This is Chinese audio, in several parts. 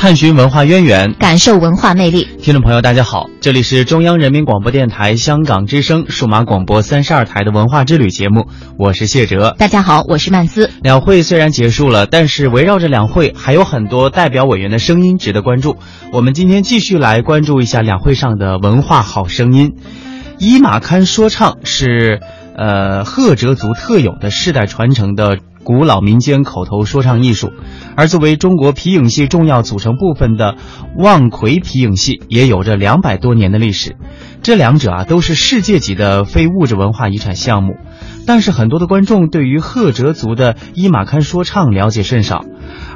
探寻文化渊源，感受文化魅力。听众朋友，大家好，这里是中央人民广播电台香港之声数码广播三十二台的文化之旅节目，我是谢哲。大家好，我是曼斯。两会虽然结束了，但是围绕着两会还有很多代表委员的声音值得关注。我们今天继续来关注一下两会上的文化好声音。伊马堪说唱是呃赫哲族特有的世代传承的古老民间口头说唱艺术，而作为中国皮影戏重要组成部分的望奎皮影戏也有着两百多年的历史。这两者啊都是世界级的非物质文化遗产项目，但是很多的观众对于赫哲族的伊玛堪说唱了解甚少。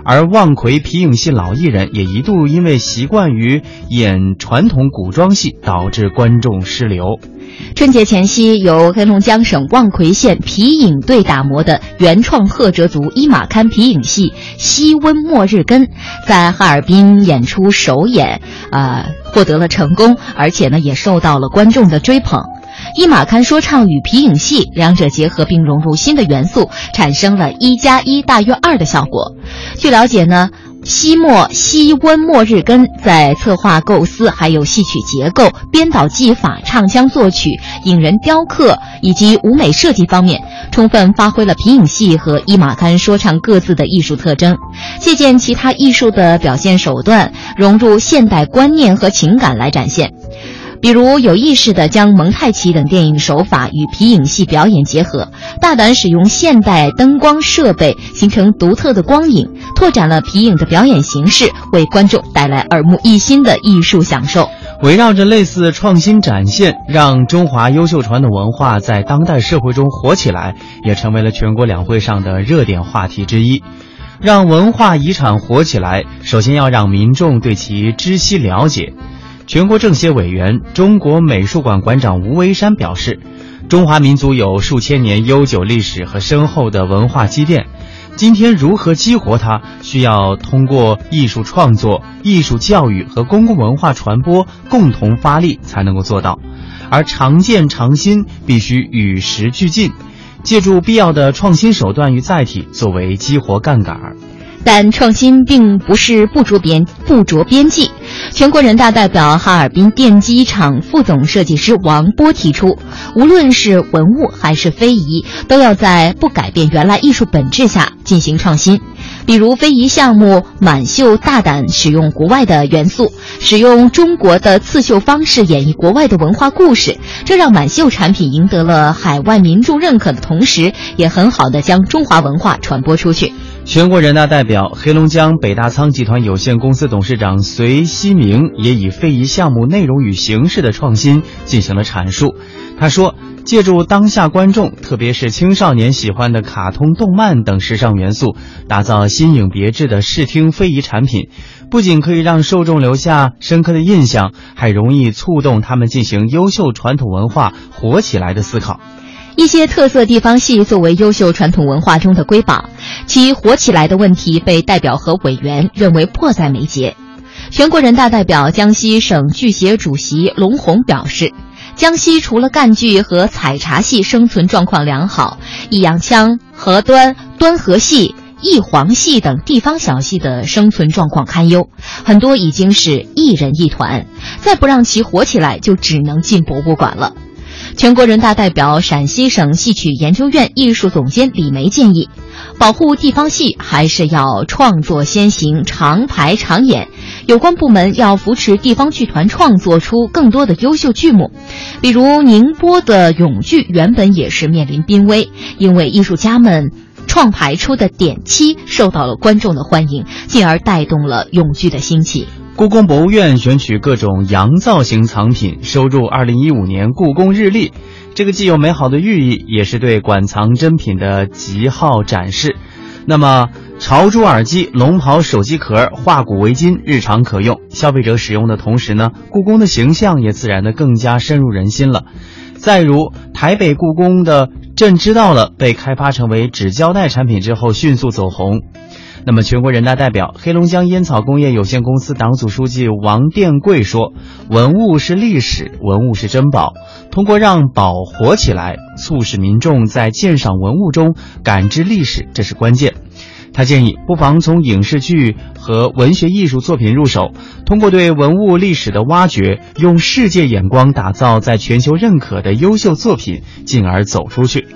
而望奎皮影戏老艺人也一度因为习惯于演传统古装戏，导致观众失流。春节前夕，由黑龙江省望奎县皮影队打磨的原创赫哲族伊玛堪皮影戏《西温末日根》在哈尔滨演出首演，呃，获得了成功，而且呢，也受到了观众的追捧。伊玛堪说唱与皮影戏两者结合并融入新的元素，产生了一加一大于二的效果。据了解呢。西莫西温莫日根在策划构思、还有戏曲结构、编导技法、唱腔作曲、影人雕刻以及舞美设计方面，充分发挥了皮影戏和伊玛堪说唱各自的艺术特征，借鉴其他艺术的表现手段，融入现代观念和情感来展现。比如有意识地将蒙太奇等电影手法与皮影戏表演结合，大胆使用现代灯光设备，形成独特的光影，拓展了皮影的表演形式，为观众带来耳目一新的艺术享受。围绕着类似创新展现，让中华优秀传统文化在当代社会中火起来，也成为了全国两会上的热点话题之一。让文化遗产火起来，首先要让民众对其知悉了解。全国政协委员、中国美术馆馆长吴维山表示，中华民族有数千年悠久历史和深厚的文化积淀，今天如何激活它，需要通过艺术创作、艺术教育和公共文化传播共同发力才能够做到。而常见常新必须与时俱进，借助必要的创新手段与载体作为激活杠杆儿。但创新并不是不着边不着边际。全国人大代表、哈尔滨电机厂副总设计师王波提出，无论是文物还是非遗，都要在不改变原来艺术本质下进行创新。比如非遗项目满绣，大胆使用国外的元素，使用中国的刺绣方式演绎国外的文化故事，这让满绣产品赢得了海外民众认可的同时，也很好的将中华文化传播出去。全国人大代表、黑龙江北大仓集团有限公司董事长隋希明也以非遗项目内容与形式的创新进行了阐述。他说，借助当下观众，特别是青少年喜欢的卡通、动漫等时尚元素，打造新颖别致的视听非遗产品，不仅可以让受众留下深刻的印象，还容易触动他们进行优秀传统文化火起来的思考。一些特色地方戏作为优秀传统文化中的瑰宝，其火起来的问题被代表和委员认为迫在眉睫。全国人大代表、江西省剧协主席龙红表示，江西除了赣剧和采茶戏生存状况良好，弋阳腔、河端、端河戏、弋黄戏等地方小戏的生存状况堪忧，很多已经是一人一团，再不让其火起来，就只能进博物馆了。全国人大代表、陕西省戏曲研究院艺术总监李梅建议，保护地方戏还是要创作先行，长排长演。有关部门要扶持地方剧团创作出更多的优秀剧目，比如宁波的永剧原本也是面临濒危，因为艺术家们创排出的点漆受到了观众的欢迎，进而带动了永剧的兴起。故宫博物院选取各种洋造型藏品，收入2015年故宫日历。这个既有美好的寓意，也是对馆藏珍品的极好展示。那么，朝珠耳机、龙袍手机壳、画骨围巾日常可用，消费者使用的同时呢，故宫的形象也自然的更加深入人心了。再如台北故宫的“朕知道了”被开发成为纸胶带产品之后，迅速走红。那么，全国人大代表、黑龙江烟草工业有限公司党组书记王殿贵说：“文物是历史，文物是珍宝。通过让宝活起来，促使民众在鉴赏文物中感知历史，这是关键。”他建议，不妨从影视剧和文学艺术作品入手，通过对文物历史的挖掘，用世界眼光打造在全球认可的优秀作品，进而走出去。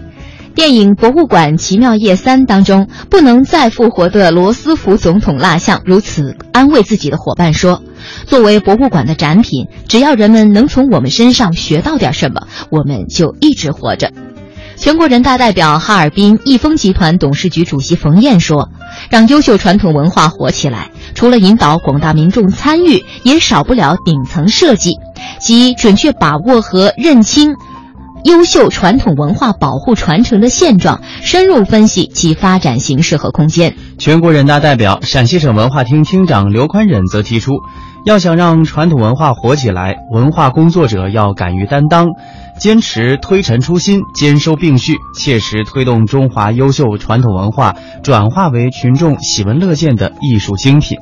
电影《博物馆奇妙夜三》当中，不能再复活的罗斯福总统蜡像如此安慰自己的伙伴说：“作为博物馆的展品，只要人们能从我们身上学到点什么，我们就一直活着。”全国人大代表、哈尔滨益丰集团董事局主席冯燕说：“让优秀传统文化活起来，除了引导广大民众参与，也少不了顶层设计，即准确把握和认清。”优秀传统文化保护传承的现状，深入分析其发展形势和空间。全国人大代表、陕西省文化厅厅长刘宽忍则提出，要想让传统文化活起来，文化工作者要敢于担当，坚持推陈出新、兼收并蓄，切实推动中华优秀传统文化转化为群众喜闻乐见的艺术精品。